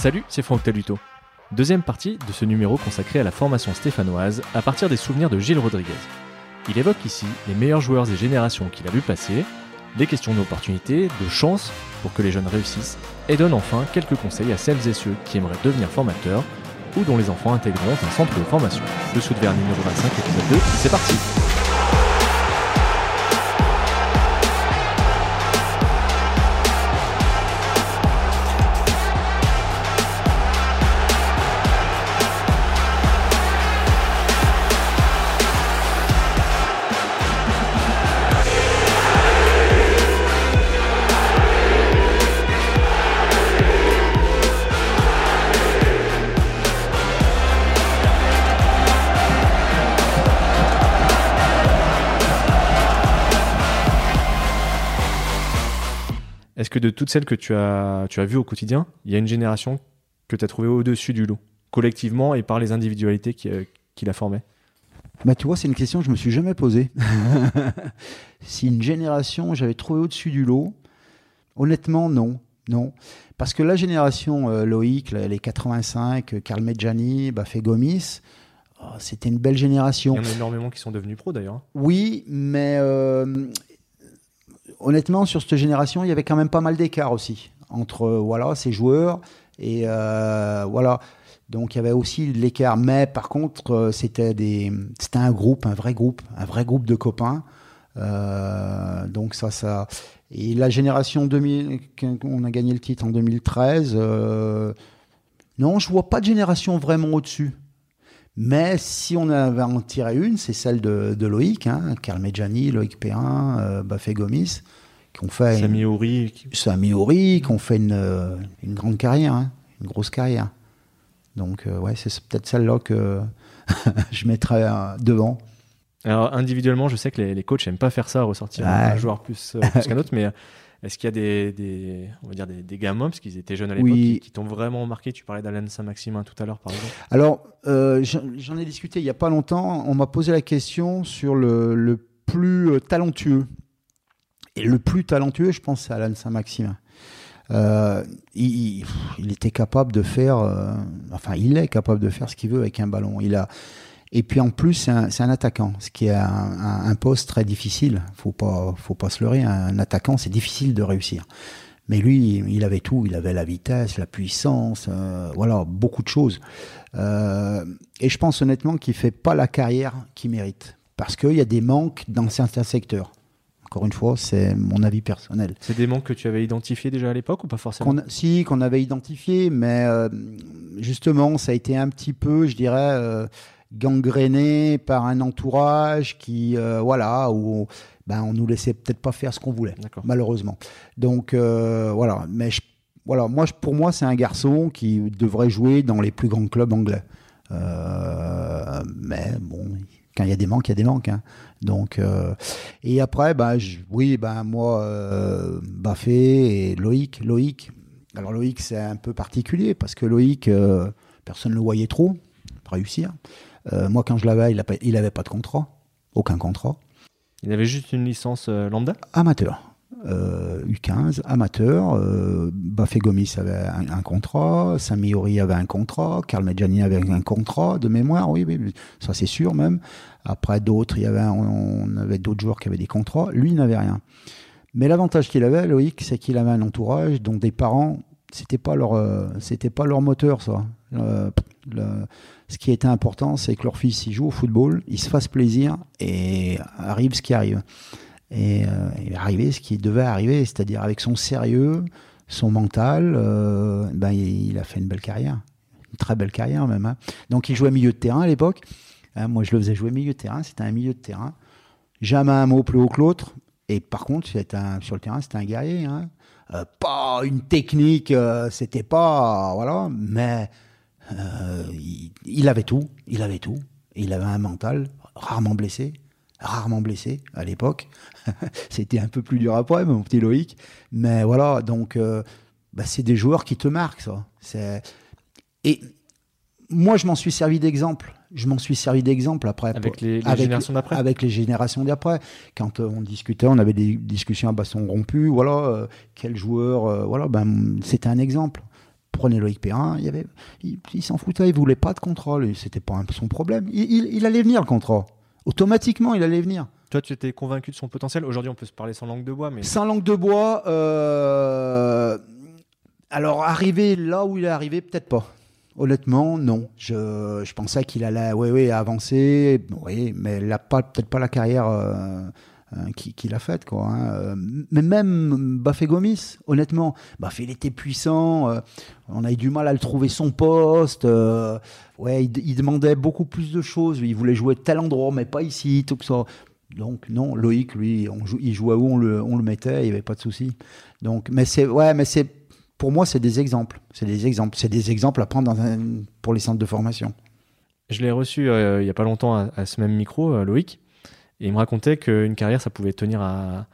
Salut, c'est Franck Taluto. Deuxième partie de ce numéro consacré à la formation stéphanoise à partir des souvenirs de Gilles Rodriguez. Il évoque ici les meilleurs joueurs et générations qu'il a vu passer, des questions d'opportunité, de chance pour que les jeunes réussissent, et donne enfin quelques conseils à celles et ceux qui aimeraient devenir formateurs ou dont les enfants intégreront un centre de formation. Le Sud Vert numéro 25, épisode 2, c'est parti Est-ce que de toutes celles que tu as, tu as vues au quotidien, il y a une génération que tu as trouvée au-dessus du lot, collectivement et par les individualités qui, euh, qui la formaient? Bah, tu vois, c'est une question que je me suis jamais posée. si une génération, j'avais trouvé au-dessus du lot, honnêtement, non. Non. Parce que la génération euh, Loïc, les 85, euh, Karl Medjani, Bafé Gomis, oh, c'était une belle Il génération. y en a énormément qui sont devenus pros d'ailleurs. hein. Oui, mais euh, honnêtement, sur cette génération, il y avait quand même pas mal d'écart aussi entre euh, voilà ces joueurs et euh, voilà. Donc il y avait aussi l'écart, mais par contre, euh, c'était des, c'était un groupe, un vrai groupe, un vrai groupe de copains. Donc ça, ça. Et la génération 2000, on a gagné le titre en 2013. euh, non, je vois pas de génération vraiment au-dessus. Mais si on avait en tirer une, c'est celle de, de Loïc, hein, Karl Medjani, Loïc Perrin, euh, Bafé Gomis, qui ont fait Sami Ouri, qui- Sami Ouri, qui ont fait une, euh, une grande carrière, hein, une grosse carrière. Donc euh, ouais, c'est peut-être celle-là que je mettrais euh, devant. Alors individuellement, je sais que les, les coachs n'aiment pas faire ça, ressortir Ouais. un joueur plus, plus qu'un autre, mais euh, est-ce qu'il y a des, des- on va dire des, des gamins, parce qu'ils étaient jeunes à l'époque, Oui. qui, qui t'ont vraiment marqué? Tu parlais d'Alain Saint-Maximin tout à l'heure, par exemple. Alors, euh, j'en ai discuté il y a pas longtemps. On m'a posé la question sur le, le plus euh, talentueux. Et le plus talentueux, je pense, c'est Alan Saint-Maximin. Euh, il, il- il était capable de faire, euh, enfin, il est capable de faire ce qu'il veut avec un ballon. Il a, et puis en plus, c'est un, attaquant, ce qui est un, un- un poste très difficile. Faut pas, faut pas se leurrer. Un attaquant, c'est difficile de réussir. Mais lui, il avait tout. Il avait la vitesse, la puissance, euh, voilà, beaucoup de choses. Euh, et je pense honnêtement qu'il fait pas la carrière qu'il mérite, parce qu'il y a des manques dans certains secteurs. Encore une fois, c'est mon avis personnel. C'est des manques que tu avais identifiés déjà à l'époque ou pas forcément a- si, qu'on avait identifié, mais euh, justement, ça a été un petit peu, je dirais, euh, gangréné par un entourage qui, euh, voilà, où ben, on nous laissait peut-être pas faire ce qu'on voulait, malheureusement. Donc, euh, voilà. Mais je- voilà, moi, je- pour moi, c'est un garçon qui devrait jouer dans les plus grands clubs anglais. Euh, mais bon, quand il y a des manques, il y a des manques. hein. Donc, euh, et après, bah, je- oui, ben moi, euh, Baffé et Loïc. Loïc, alors Loïc, c'est un peu particulier parce que Loïc, personne ne le voyait trop réussir. Euh, moi, quand je l'avais, il n'avait pas, il avait pas de contrat, aucun contrat. Il avait juste une licence euh, lambda? Amateur. Euh, U15, amateur. Euh, Bafé Gomis avait un, un contrat, Sami Ori avait un contrat, Karl Medjani avait un contrat de mémoire, oui, oui, ça c'est sûr même. Après d'autres, il y avait, on avait d'autres joueurs qui avaient des contrats. Lui il n'avait rien. Mais l'avantage qu'il avait, Loïc, c'est qu'il avait un entourage dont des parents, c'était pas leur, euh, c'était pas leur moteur, ça. Ce qui était important, c'est que leur fils, il joue au football, il se fasse plaisir et arrive ce qui arrive. Et euh, ce qui devait arriver, c'est-à-dire avec son sérieux, son mental, euh, ben, il, a fait une belle carrière, une très belle carrière même. hein. Donc il jouait milieu de terrain à l'époque. Hein, moi je le faisais jouer milieu de terrain, c'était un milieu de terrain. Jamais un mot plus haut que l'autre. Et par contre, un- sur le terrain, c'était un guerrier. hein. Euh, pas une technique, euh, c'était pas. Voilà, mais euh, il, avait tout, il avait tout. Il avait un mental rarement blessé, rarement blessé à l'époque. C'était un peu plus dur après, mon petit Loïc. Mais voilà, donc bah, c'est des joueurs qui te marquent, ça. C'est- Et moi, je m'en suis servi d'exemple. Je m'en suis servi d'exemple après. Avec les, les avec- générations d'après? avec les générations d'après. Quand euh, on discutait, on avait des discussions à baston rompu. Voilà, euh, quel joueur, euh, voilà, ben c'était un exemple. prenez Loïc Perrin, il, y avait, il, s'en foutait, il voulait pas de contrôle, c'était pas son problème. Il, allait venir le contrat. Automatiquement, il allait venir. Toi, tu étais convaincu de son potentiel. Aujourd'hui, on peut se parler sans langue de bois, mais sans langue de bois. Alors, arriver là où il est arrivé, peut-être pas. Honnêtement, non. Je, pensais qu'il allait, oui, oui, avancer, mais il n'a peut-être pas la carrière. Euh, euh, qu'il a faite. Quoi, hein. Euh, mais même Bafé Gomis, honnêtement, Bafé il était puissant, euh, on a eu du mal à le trouver son poste. ouais, il, demandait beaucoup plus de choses. Il voulait jouer tel endroit, mais pas ici, tout ça. Donc non, Loïc, lui, on il jouait où on le, on le mettait, il n'y avait pas de souci. Donc, mais c'est ouais, mais c'est pour moi c'est des exemples, c'est des exemples, c'est des exemples à prendre dans pour les centres de formation. Je l'ai reçu il n'y a pas longtemps à, ce même micro, Loïc. Et il me racontait qu'une carrière, ça pouvait tenir à,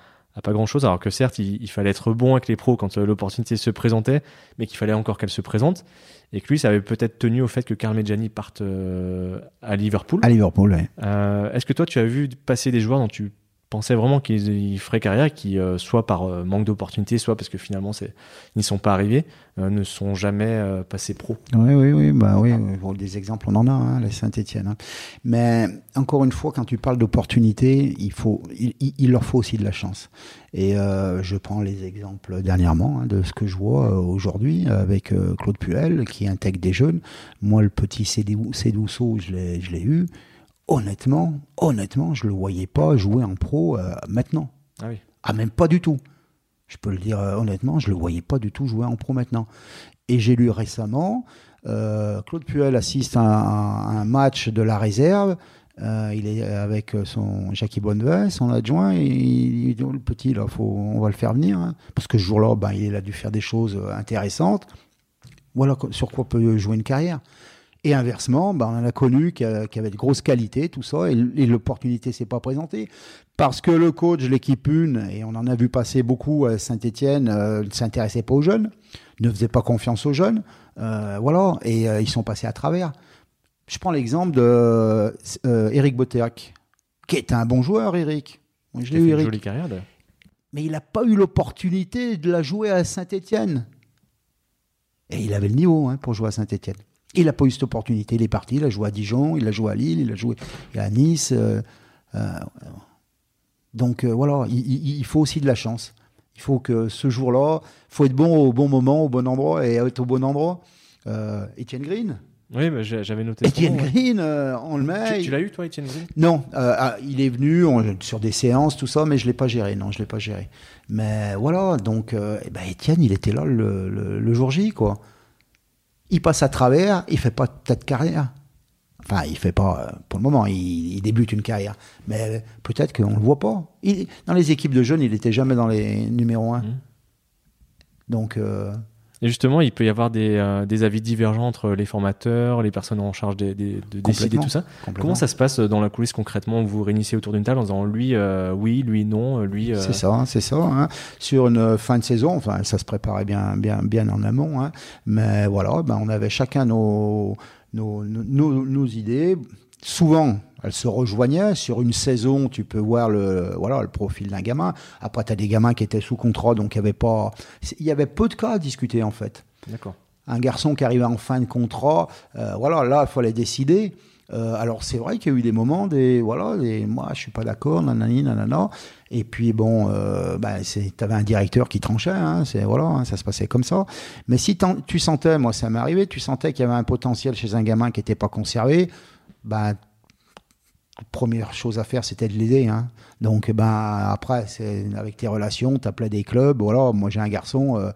pas grand chose. Alors que certes, il, fallait être bon avec les pros quand euh, l'opportunité se présentait, mais qu'il fallait encore qu'elle se présente. Et que lui, ça avait peut-être tenu au fait que Carl Medjani parte euh, à Liverpool. À Liverpool, oui. Euh, est-ce que toi, tu as vu passer des joueurs dont tu pensais vraiment qu'ils feraient carrière, qui, euh, soit par euh, manque d'opportunités, soit parce que finalement ils n'y sont pas arrivés, euh, ne sont jamais passés pro. Oui, oui, oui, bah oui, des exemples on en a, hein, la Saint-Etienne. Hein. Mais encore une fois, quand tu parles d'opportunités, il, faut, il, leur faut aussi de la chance. Et je prends les exemples dernièrement hein, de ce que je vois aujourd'hui avec Claude Puel qui intègre des jeunes. Moi, le petit Cédouceau, je l'ai eu honnêtement, honnêtement, je le voyais pas jouer en pro euh, maintenant. Ah oui. Ah, même pas du tout. Je peux le dire euh, honnêtement, je le voyais pas du tout jouer en pro maintenant. Et j'ai lu récemment, euh, Claude Puel assiste à un, match de la réserve. il est avec son Jackie Bonnevet, son adjoint, et il dit oh, le petit là, faut, on va le faire venir, hein. parce que ce jour-là, ben, il a dû faire des choses intéressantes. Voilà sur quoi peut jouer une carrière. Et inversement, ben, on en a connu qui, avait de grosses qualités, tout ça, et, l'opportunité s'est pas présentée. Parce que le coach, l'équipe une, et on en a vu passer beaucoup à Saint-Etienne, euh, ne s'intéressait pas aux jeunes, ne faisait pas confiance aux jeunes, euh, voilà, et euh, ils sont passés à travers. Je prends l'exemple de Eric Botéac, qui est un bon joueur, Eric. je l'ai eu, Eric. Une jolie carrière. Mais il n'a pas eu l'opportunité de la jouer à Saint-Etienne. Et il avait le niveau hein, pour jouer à Saint-Etienne. Il n'a pas eu cette opportunité. Il est parti, il a joué à Dijon, il a joué à Lille, il a joué à Nice. Euh, euh, donc euh, voilà, il, faut aussi de la chance. Il faut que ce jour-là, il faut être bon au bon moment, au bon endroit et être au bon endroit. Etienne Green. Oui, j'avais noté. Etienne Green, on le met. Tu, l'as eu, toi, Etienne Green? Non, ah, il est venu sur des séances, tout ça, mais je ne l'ai pas géré. Non, je l'ai pas géré. Mais voilà, donc, eh ben, Etienne, il était là le, le jour J, quoi il passe à travers, il fait pas peut-être carrière. Enfin, il fait pas, euh, pour le moment, il, débute une carrière. Mais peut-être qu'on ne le voit pas. dans les équipes de jeunes, il n'était jamais dans les numéros 1. Mmh. Donc. Euh, et justement, il peut y avoir des, euh, des, avis divergents entre les formateurs, les personnes en charge de décider tout ça. Comment ça se passe dans la coulisse concrètement Vous vous réunissez autour d'une table en disant lui, oui, lui, non, lui. C'est ça, hein, c'est ça. Hein. Sur une fin de saison, enfin, ça se préparait bien, bien, bien en amont. Hein. Mais voilà, ben, on avait chacun nos, nos, nos, nos idées. Souvent, elles se rejoignaient. Sur une saison, tu peux voir le, voilà, le profil d'un gamin. Après, tu as des gamins qui étaient sous contrat, donc il y avait pas, il y avait peu de cas à discuter, en fait. D'accord. Un garçon qui arrivait en fin de contrat, euh, voilà, là, il fallait décider. Euh, alors c'est vrai qu'il y a eu des moments, des voilà, des, moi je suis pas d'accord, nanani, nanana. Et puis bon, euh, bah, tu avais un directeur qui tranchait, hein, c'est voilà, hein, ça se passait comme ça. Mais si tu sentais, moi ça m'est arrivé, tu sentais qu'il y avait un potentiel chez un gamin qui n'était pas conservé, bah première chose à faire, c'était de l'aider. Hein. Donc, ben, après, avec tes relations, tu appelais des clubs. Voilà, moi, j'ai un garçon, euh,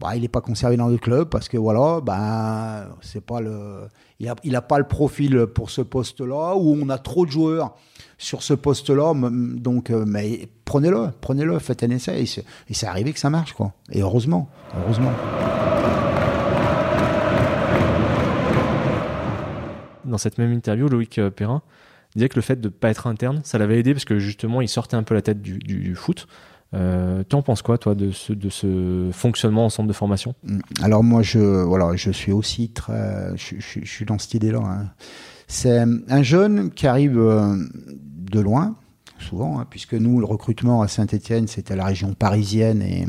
bah, il n'est pas conservé dans le club parce que, voilà, ben, c'est pas le. Il n'a a pas le profil pour ce poste-là, où on a trop de joueurs sur ce poste-là. Donc, euh, mais prenez-le, prenez-le, faites un essai. Et c'est arrivé que ça marche, quoi. Et heureusement, heureusement. Dans cette même interview, Loïc euh, Perrin, disait que le fait de ne pas être interne, ça l'avait aidé parce que justement, il sortait un peu la tête du, foot. Euh, tu en penses quoi, toi, de ce, de ce fonctionnement en centre de formation? Mm. Alors moi, je, voilà, je suis aussi très... Je, suis dans cette idée-là. Hein. C'est un jeune qui arrive euh, de loin, souvent, hein, puisque nous, le recrutement à Saint-Etienne, c'était la région parisienne et,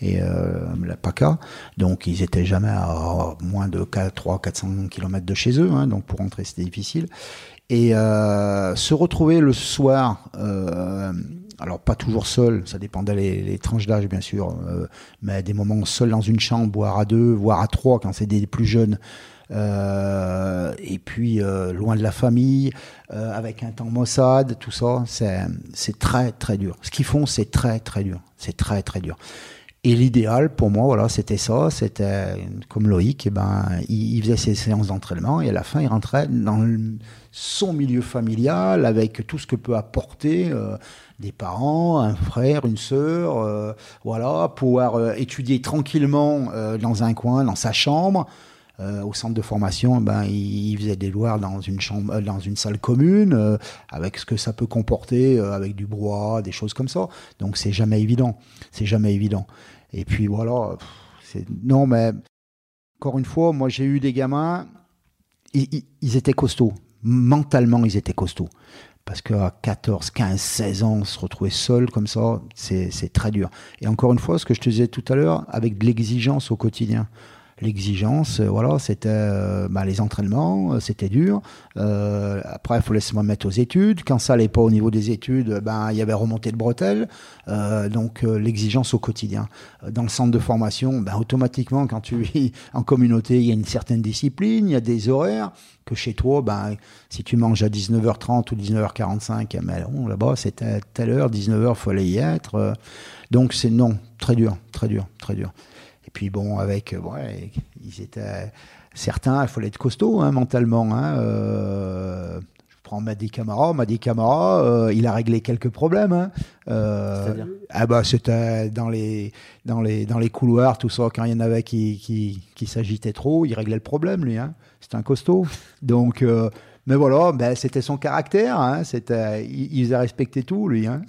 et euh, la PACA. Donc, ils étaient jamais à moins de 300-400 km de chez eux. Hein, donc, pour rentrer, c'était difficile. Et euh, se retrouver le soir, euh, alors pas toujours seul, ça dépendait les, tranches d'âge, bien sûr, mais des moments seul dans une chambre, voire à deux, voire à trois, quand c'est des plus jeunes. Euh, et puis euh, loin de la famille, euh, avec un temps Mossad, tout ça, c'est très très dur. Ce qu'ils font, c'est très très dur. C'est très très dur. Et l'idéal pour moi, voilà, c'était ça. C'était comme Loïc, et ben, il, faisait ses séances d'entraînement et à la fin, il rentrait dans son milieu familial avec tout ce que peut apporter euh, des parents, un frère, une sœur, euh, voilà, pouvoir euh, étudier tranquillement euh, dans un coin, dans sa chambre. Euh, au centre de formation, ben, il, il faisait des devoirs dans une chambre, euh, dans une salle commune, euh, avec ce que ça peut comporter, avec du bois, des choses comme ça. Donc c'est jamais évident, c'est jamais évident. Et puis voilà, non mais encore une fois, moi j'ai eu des gamins, ils, ils- ils étaient costauds, mentalement ils étaient costauds. Parce qu'à 14, 15, 16 ans, se retrouver seul comme ça, c'est très dur. Et encore une fois, ce que je te disais tout à l'heure, avec de l'exigence au quotidien l'exigence, euh, voilà, c'était euh, bah, les entraînements, euh, c'était dur. Après, il fallait se mettre aux études. Quand ça allait pas au niveau des études, ben il y avait remonté de bretelles. Euh, donc l'exigence au quotidien. Dans le centre de formation, ben, automatiquement, quand tu vis en communauté, il y a une certaine discipline, il y a des horaires que chez toi, ben, si tu manges à 19h30 ou 19h45, mais non, là-bas, c'était telle heure, 19h, fallait y être. Donc c'est non, très dur, très dur, très dur. Et puis bon, avec, euh, ouais, ils étaient certains, il fallait être costaud hein, mentalement. Hein, euh, je prends Madi Camara, Madi Camara, euh, il a réglé quelques problèmes. Hein, euh, C'est-à-dire ah bah c'était dans les dans les dans les couloirs, tout ça. Quand il y en avait qui qui, qui s'agitaient trop, il réglait le problème lui. Hein. C'était un costaud. Donc euh, mais voilà, ben, c'était son caractère. Hein, c'était, il, il faisait respecter tout, lui. Hein.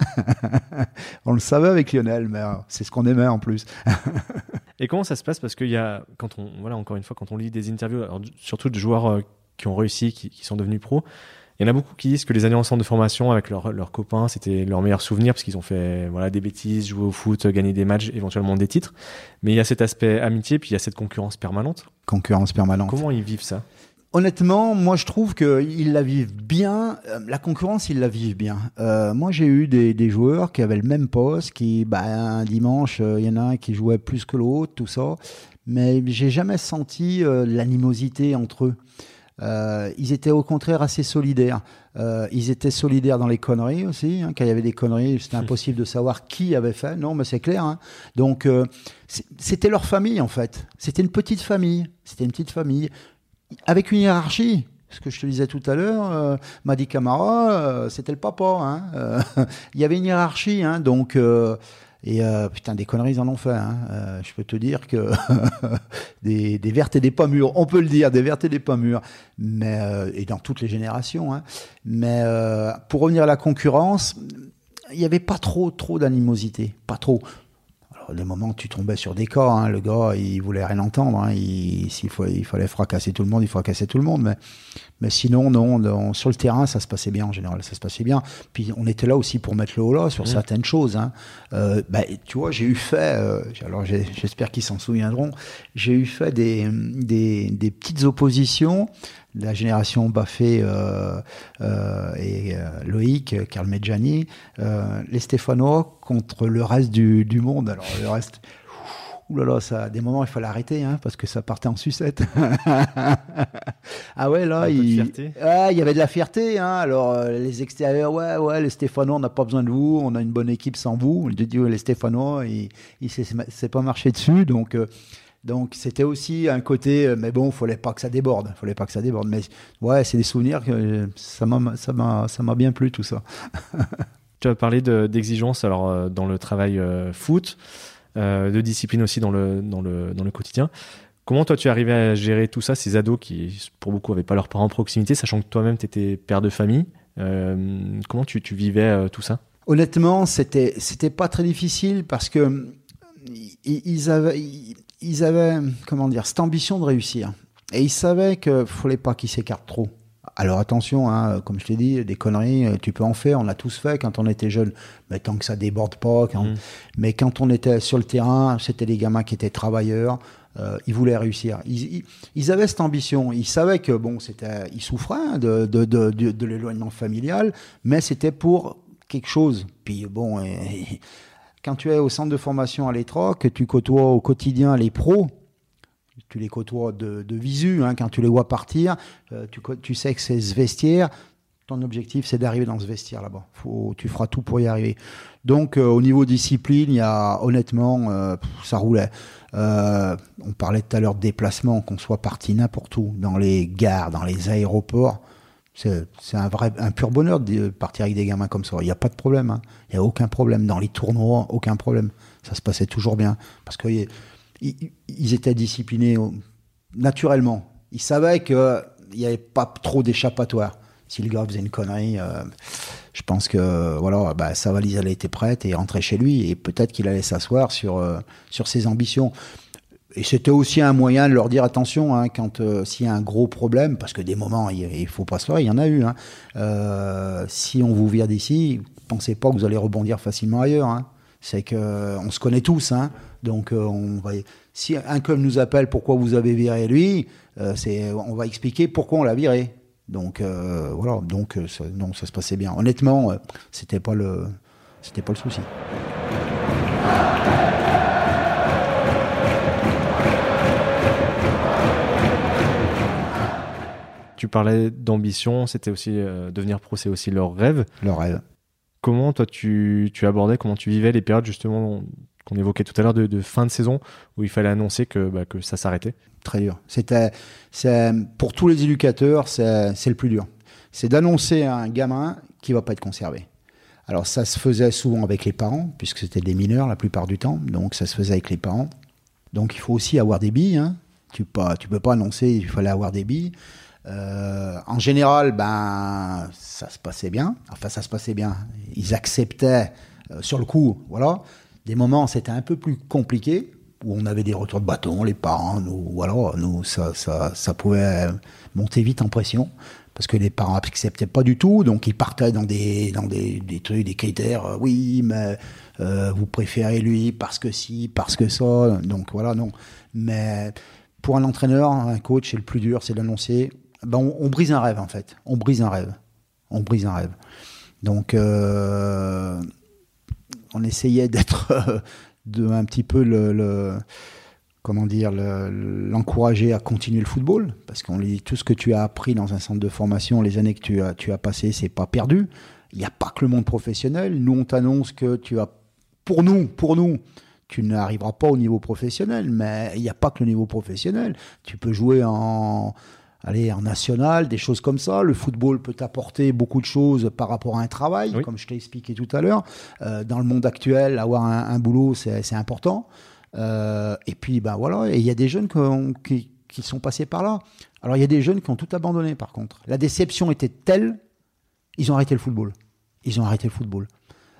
On le savait avec Lionel, mais euh, c'est ce qu'on aimait en plus. Et comment ça se passe? Parce qu'il y a, quand on, voilà, encore une fois, quand on lit des interviews, alors, surtout de joueurs euh, qui ont réussi, qui, qui sont devenus pros, il y en a beaucoup qui disent que les années en centre de formation avec leurs leurs copains, c'était leur meilleur souvenir parce qu'ils ont fait voilà, des bêtises, joué au foot, gagné des matchs, éventuellement des titres. Mais il y a cet aspect amitié, puis il y a cette concurrence permanente. Concurrence permanente. Comment ils vivent ça? Honnêtement, moi je trouve qu'ils la vivent bien. Euh, La concurrence, ils la vivent bien. Euh, moi j'ai eu des, des joueurs qui avaient le même poste, qui, bah, un dimanche, euh, il y en a un qui jouait plus que l'autre, tout ça. Mais j'ai jamais senti euh, l'animosité entre eux. Euh, ils étaient au contraire assez solidaires. Euh, ils étaient solidaires dans les conneries aussi. hein. Quand il y avait des conneries, c'était impossible de savoir qui avait fait. Non, mais c'est clair. hein. Donc, euh, c'était leur famille en fait. C'était une petite famille. C'était une petite famille avec une hiérarchie. Ce que je te disais tout à l'heure, euh, Madi Camara, euh, c'était le papa. hein. Euh, Il y avait une hiérarchie, hein, donc euh, et euh, putain des conneries ils en ont fait. hein. Je peux te dire que des, vertes et des pas mûres, on peut le dire, des vertes et des pas mûres, mais euh, et dans toutes les générations. hein. Mais pour revenir à la concurrence, il n'y avait pas trop trop d'animosité, pas trop. Alors, des moments, tu tombais sur des cas. hein. Le gars, il voulait rien entendre. hein. Il, s'il faut, il fallait fracasser tout le monde, il fracassait tout le monde. Mais, mais sinon, non, sur le terrain, ça se passait bien en général. Ça se passait bien. Puis on était là aussi pour mettre le haut là sur certaines choses. hein. Euh, bah, tu vois, j'ai eu fait. euh, alors j'espère qu'ils s'en souviendront. J'ai eu fait des, des, des petites oppositions. La génération Baffé euh, euh, et euh, Loïc, Karl Medjani, euh, les Stéphanois contre le reste du, du monde. Alors le reste, Ouh là là, ça, à des moments, il fallait arrêter, hein, parce que ça partait en sucette. ah ouais, là, il. Ah, il y avait de la fierté. Hein. Alors, euh, les extérieurs, ouais, ouais, les Stéphanois, on n'a pas besoin de vous, on a une bonne équipe sans vous. On dit, les Stéphanois, il, il s'est s'est pas marché dessus, donc. euh, donc c'était aussi un côté, euh, mais bon, fallait pas que ça déborde, fallait pas que ça déborde. Mais ouais, c'est des souvenirs que euh, ça m'a, ça m'a, ça m'a bien plu tout ça. Tu as parlé de- d'exigence alors euh, dans le travail euh, foot, euh, de discipline aussi dans le, dans, le, dans le quotidien. Comment toi tu es arrivé à gérer tout ça, ces ados qui pour beaucoup n'avaient pas leurs parents en proximité, sachant que toi-même tu étais père de famille Euh, Comment tu, tu vivais tout ça? Honnêtement, c'était c'était pas très difficile parce que ils avaient ils- avaient comment dire cette ambition de réussir et ils savaient que fallait pas qu'ils s'écartent trop. Alors attention, hein, comme je t'ai dit, des conneries, euh, tu peux en faire, on l'a tous fait quand on était jeune, mais tant que ça déborde pas. Mmh. Mais quand on était sur le terrain, c'était des gamins qui étaient travailleurs, euh, ils voulaient réussir. Ils, avaient cette ambition. Ils savaient que bon, c'était, ils souffraient hein, de, de, de, de l'éloignement familial, mais c'était pour quelque chose. Puis bon, quand tu es au centre de formation à l'ETRA, que tu côtoies au quotidien les pros, tu les côtoies de, visu, hein, quand tu les vois partir, euh, tu, sais que c'est ce vestiaire. Ton objectif, c'est d'arriver dans ce vestiaire là-bas. tu feras tout pour y arriver. Donc, euh, au niveau discipline, il y a honnêtement, euh, ça roulait. on parlait tout à l'heure de déplacement, qu'on soit parti n'importe où, dans les gares, dans les aéroports. C'est un vrai, un pur bonheur de partir avec des gamins comme ça. Il n'y a pas de problème. Hein. Il n'y a aucun problème. Dans les tournois, aucun problème. Ça se passait toujours bien. Parce que ils, étaient disciplinés naturellement. Ils savaient qu'il n'y avait pas trop d'échappatoire. Si le gars faisait une connerie, euh, je pense que voilà, bah, sa valise elle était prête et rentrait chez lui. Et peut-être qu'il allait s'asseoir sur, euh, sur ses ambitions. Et c'était aussi un moyen de leur dire attention hein, quand euh, s'il y a un gros problème, parce que des moments il, ne faut pas se leurrer, il y en a eu. Hein. si on vous vire d'ici, pensez pas que vous allez rebondir facilement ailleurs. Hein. C'est que on se connaît tous. Hein. Donc, euh, on va, si un club nous appelle pourquoi vous avez viré lui, euh, c'est, on va expliquer pourquoi on l'a viré. Donc euh, voilà, donc ça, non, ça se passait bien. Honnêtement, c'était pas le, c'était pas le souci. Tu parlais d'ambition, c'était aussi devenir pro, c'est aussi leur rêve. Leur rêve. Comment toi tu, tu abordais, comment tu vivais les périodes justement qu'on évoquait tout à l'heure de, fin de saison où il fallait annoncer que, bah, que ça s'arrêtait? Très dur. C'était, pour tous les éducateurs, c'est, le plus dur. C'est d'annoncer à un gamin qui va pas être conservé. Alors ça se faisait souvent avec les parents, puisque c'était des mineurs la plupart du temps, donc ça se faisait avec les parents. Donc il faut aussi avoir des billes. Hein. Tu ne tu peux pas annoncer, il fallait avoir des billes. Euh, en général, ben ça se passait bien. Enfin, ça se passait bien. Ils acceptaient euh, sur le coup, voilà. Des moments, c'était un peu plus compliqué, où on avait des retours de bâton, les parents, nous, voilà, nous, ça, ça, ça pouvait monter vite en pression, parce que les parents n'acceptaient pas du tout, donc ils partaient dans des, dans des, des trucs, des critères, euh, oui, mais vous préférez lui parce que si, parce que ça, donc voilà, non. Mais pour un entraîneur, un coach, c'est le plus dur, c'est d'annoncer, ben on, brise un rêve en fait, on brise un rêve, on brise un rêve. Donc, euh, on essayait d'être de un petit peu le, comment dire l'encourager à continuer le football. Parce qu'on lui dit tout ce que tu as appris dans un centre de formation les années que tu as tu as passé c'est pas perdu. Il n'y a pas que le monde professionnel. Nous on t'annonce que tu as pour nous pour nous tu n'arriveras pas au niveau professionnel. Mais il n'y a pas que le niveau professionnel. Tu peux jouer en aller en national, des choses comme ça. Le football peut apporter beaucoup de choses par rapport à un travail, comme je t'ai expliqué tout à l'heure. Euh, dans le monde actuel, avoir un, boulot, c'est important. Euh, et puis, ben voilà, et il y a des jeunes qui, qui, sont passés par là. Alors, il y a des jeunes qui ont tout abandonné, par contre. La déception était telle, ils ont arrêté le football. Ils ont arrêté le football.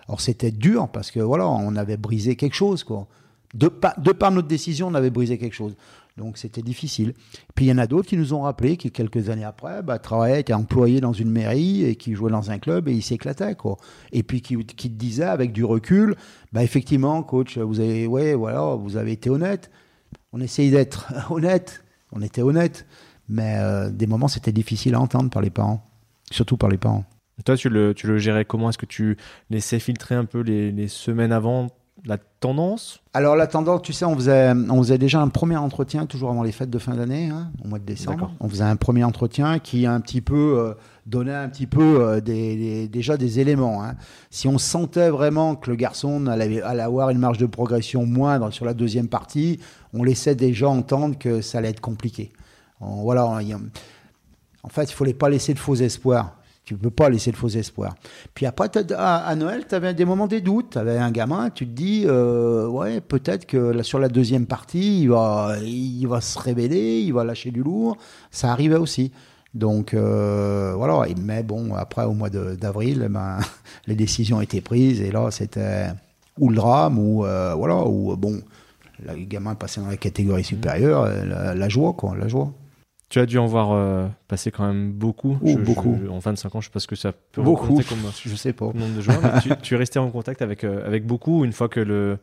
Alors, c'était dur parce que, voilà, on avait brisé quelque chose, quoi. De, par notre décision, on avait brisé quelque chose. Donc c'était difficile. Puis il y en a d'autres qui nous ont rappelé qui quelques années après bah, travaillaient, étaient employés dans une mairie et qui jouaient dans un club et ils s'éclataient quoi. Et puis qui, qui disaient avec du recul, bah effectivement coach, vous avez ouais voilà, vous avez été honnête. On essayait d'être honnête, on était honnête, mais euh, des moments c'était difficile à entendre par les parents, surtout par les parents. Toi, tu le, tu le gérais comment? Est-ce que tu laissais filtrer un peu les, les semaines avant la tendance Alors la tendance, tu sais, on faisait, on faisait déjà un premier entretien toujours avant les fêtes de fin d'année, hein, au mois de décembre. On faisait un premier entretien qui a un petit peu euh, donnait un petit peu euh, des, déjà des éléments. Hein. Si on sentait vraiment que le garçon allait, avoir une marge de progression moindre sur la deuxième partie, on laissait déjà entendre que ça allait être compliqué. voilà, en fait, il ne fallait pas laisser de faux espoirs. Tu ne peux pas laisser le faux espoir. Puis après, à, Noël, tu avais des moments des doutes. Tu avais un gamin, tu te dis, euh, ouais, peut-être que sur la deuxième partie, il va, il va se révéler, il va lâcher du lourd. Ça arrivait aussi. Donc euh, voilà, mais bon, après au mois d'avril, ben, les décisions étaient prises et là c'était ou le drame ou euh, voilà, ou bon, le gamin passait dans la catégorie supérieure, la, la joie quoi, la joie. Tu as dû en voir euh, passer quand même beaucoup. Beaucoup. en 25 ans, je sais pas ce que ça peut beaucoup. Comme, je sais pas. Nombre de joueurs. tu, es resté en contact avec, euh, avec beaucoup une fois que le,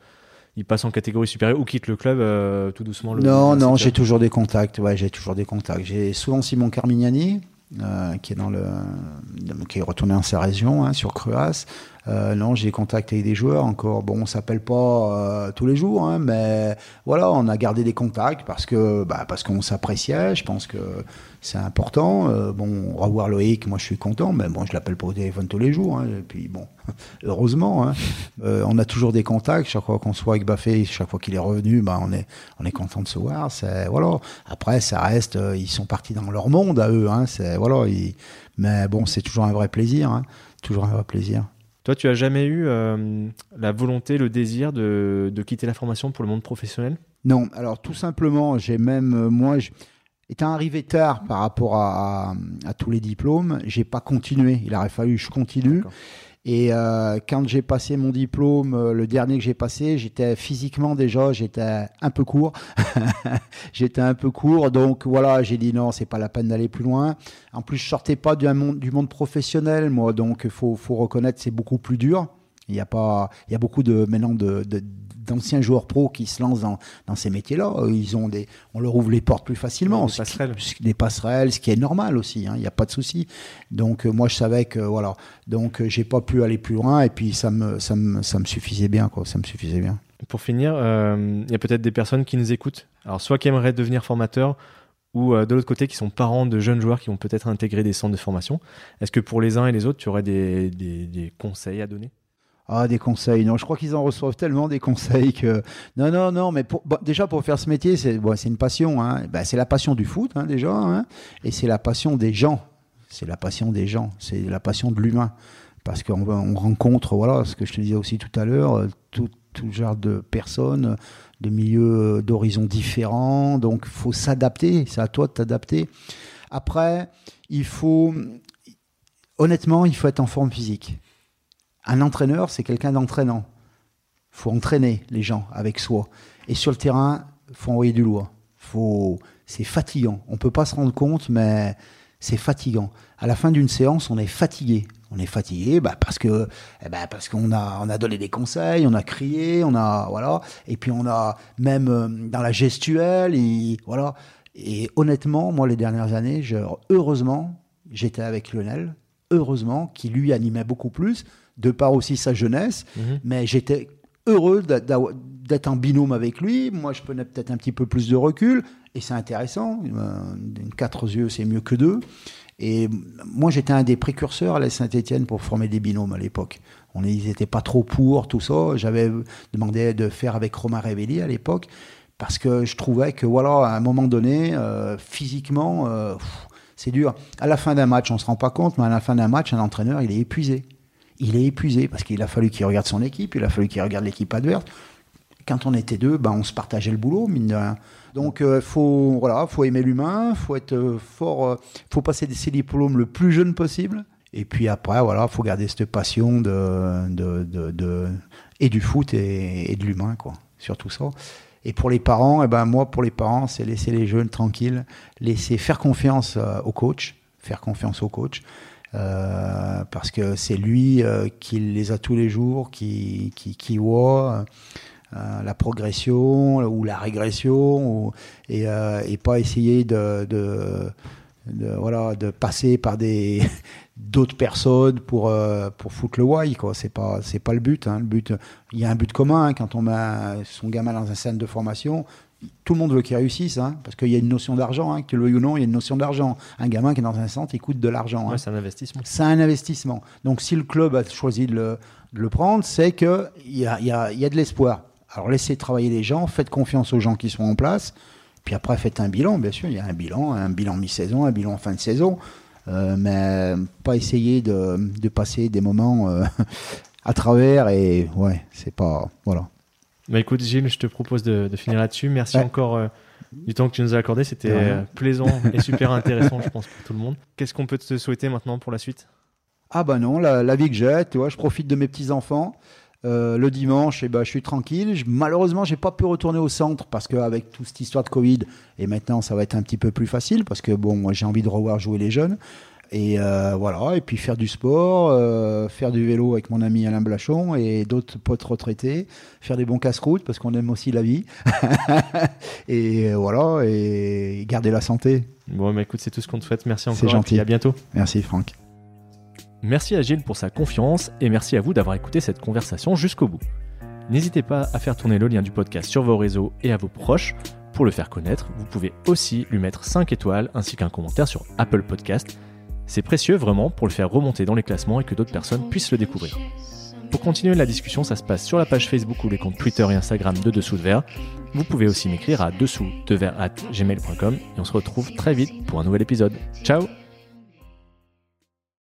il passe en catégorie supérieure ou quitte le club euh, tout doucement le, Non, non, j'ai toujours des contacts. Ouais, j'ai toujours des contacts. J'ai souvent Simon Carmignani, qui est dans le, qui est retourné en sa région, hein, sur Cruas. Euh, non, j'ai contacté des joueurs encore. Bon, on s'appelle pas euh, tous les jours, hein, mais voilà, on a gardé des contacts parce que bah, parce qu'on s'appréciait. Je pense que c'est important. Euh, bon, revoir Loïc, moi je suis content, mais bon, je l'appelle pas au téléphone tous les jours. Hein, et puis bon, heureusement, hein, on a toujours des contacts. Chaque fois qu'on se voit avec Baffé, chaque fois qu'il est revenu, bah, on est on est content de se voir. C'est voilà. Après, ça reste, ils sont partis dans leur monde à eux. C'est voilà. mais bon, c'est toujours un vrai plaisir. Toujours un vrai plaisir. Toi, tu as jamais eu euh, la volonté, le désir de, quitter la formation pour le monde professionnel? Non, alors tout simplement, j'ai même, euh, moi, étant arrivé tard par rapport à, à tous les diplômes, j'ai pas continué. Il aurait fallu que je continue. Et euh, quand j'ai passé mon diplôme, euh, le dernier que j'ai passé, j'étais physiquement déjà, j'étais un peu court. j'étais un peu court, donc voilà, j'ai dit non, c'est pas la peine d'aller plus loin. En plus, je sortais pas du monde, professionnel, moi, donc faut, faut reconnaître, c'est beaucoup plus dur. Il y a pas, il y a beaucoup de maintenant de d'anciens joueurs pros qui se lancent dans, dans ces métiers-là. Euh, ils ont des, on leur ouvre les portes plus facilement. Des passerelles. des passerelles, ce qui est normal aussi. Hein, il n'y a pas de souci. Donc euh, moi je savais que voilà. Donc euh, j'ai pas pu aller plus loin et puis ça me, ça me, ça me suffisait bien quoi. Ça me suffisait bien. Pour finir, il y a peut-être des personnes qui nous écoutent. Alors soit qui aimeraient devenir formateur ou de l'autre côté qui sont parents de jeunes joueurs qui vont peut-être intégrer des centres de formation. Est-ce que pour les uns et les autres, tu aurais des, des, des conseils à donner? Ah, des conseils. Non, je crois qu'ils en reçoivent tellement des conseils que. Non, non, non, mais déjà pour faire ce métier, c'est bon, une passion. Hein. Ben, c'est la passion du foot, hein, déjà. Hein. Et c'est la passion des gens. C'est la passion des gens. C'est la passion de l'humain. Parce qu'on on rencontre, voilà, ce que je te disais aussi tout à l'heure, euh, tout, tout genre de personnes, de milieux, euh, d'horizons différents. Donc, il faut s'adapter. C'est à toi de t'adapter. Après, il faut. Honnêtement, il faut être en forme physique. Un entraîneur, c'est quelqu'un d'entraînant. Il faut entraîner les gens avec soi. Et sur le terrain, il faut envoyer du lourd. Faut... C'est fatigant. On ne peut pas se rendre compte, mais c'est fatigant. À la fin d'une séance, on est fatigué. On est fatigué bah, parce que ben, parce qu'on a on a donné des conseils, on a crié, on a voilà et puis on a même euh, dans la gestuelle et voilà et honnêtement moi les dernières années heureusement j'étais avec Lionel heureusement qui lui animait beaucoup plus de par aussi sa jeunesse. Mhm. Mais j'étais heureux d'être en binôme avec lui. Moi, je prenais peut-être un petit peu plus de recul. Et c'est intéressant. Quatre yeux, c'est mieux que deux. Et moi, j'étais un des précurseurs à la Saint-Etienne pour former des binômes à l'époque. On ils n'étaient pas trop pour tout ça. J'avais demandé de faire avec Romain Révelli à l'époque parce que je trouvais que voilà, à un moment donné, euh, physiquement, euh, c'est dur. À la fin d'un match, on ne se rend pas compte, mais à la fin d'un match, un entraîneur, il est épuisé il est épuisé parce qu'il a fallu qu'il regarde son équipe, il a fallu qu'il regarde l'équipe adverse. Quand on était deux, ben, on se partageait le boulot, mine de rien. Donc, euh, faut, voilà, faut aimer l'humain, faut être euh, fort, euh, faut passer ses diplômes le plus jeune possible. Et puis après, voilà, faut garder cette passion de, de, et du foot et, de l'humain, quoi. Surtout ça. Et pour les parents, eh ben moi, pour les parents, c'est laisser les jeunes tranquilles, laisser faire confiance au coach, faire confiance au coach. Euh, parce que c'est lui euh, qui les a tous les jours, qui, qui, voit euh, la progression ou la régression, et, pas essayer de, de, voilà, de passer par des d'autres personnes pour, pour foutre le why. Quoi. C'est, pas, c'est pas le but, hein. Le but. Il y a un but commun hein, quand on met son gamin dans un centre de formation tout le monde veut qu'il réussisse, hein, parce qu'il y a une notion d'argent, hein, que le veuilles ou non, il y a une notion d'argent. Un gamin qui est dans un centre, il coûte de l'argent. Hein. c'est un investissement. C'est un investissement. Donc si le club a choisi de le, prendre, c'est qu'il y a, y, a, y a de l'espoir. Alors laissez travailler les gens, faites confiance aux gens qui sont en place, puis après faites un bilan, bien sûr, il y a un bilan, un bilan mi-saison, un bilan fin de saison, euh, mais pas essayer de, passer des moments euh, à travers et ouais, c'est pas... Voilà. Bah écoute Gilles, je te propose de, finir là-dessus. Merci encore euh, du temps que tu nous as accordé. C'était euh, plaisant et super intéressant, je pense, pour tout le monde. Qu'est-ce qu'on peut te souhaiter maintenant pour la suite? Ah bah non, la, vie que j'ai, tu vois, je profite de mes petits-enfants. Euh, le dimanche, eh ben, je suis tranquille. Je, malheureusement, j'ai pas pu retourner au centre parce qu'avec toute cette histoire de Covid, et maintenant ça va être un petit peu plus facile parce que bon, j'ai envie de revoir jouer les jeunes. Et euh, voilà, et puis faire du sport, euh, faire du vélo avec mon ami Alain Blachon et d'autres potes retraités, faire des bons casse-routes parce qu'on aime aussi la vie. et euh, voilà, et garder la santé. Bon, bah écoute, c'est tout ce qu'on te souhaite. Merci encore. C'est gentil. Et à bientôt. Merci Franck. Merci à Gilles pour sa confiance et merci à vous d'avoir écouté cette conversation jusqu'au bout. N'hésitez pas à faire tourner le lien du podcast sur vos réseaux et à vos proches. Pour le faire connaître, vous pouvez aussi lui mettre 5 étoiles ainsi qu'un commentaire sur Apple Podcast. C'est précieux vraiment pour le faire remonter dans les classements et que d'autres personnes puissent le découvrir. Pour continuer la discussion, ça se passe sur la page Facebook ou les comptes Twitter et Instagram de Dessous de Verre. Vous pouvez aussi m'écrire à dessous de at gmail.com et on se retrouve très vite pour un nouvel épisode. Ciao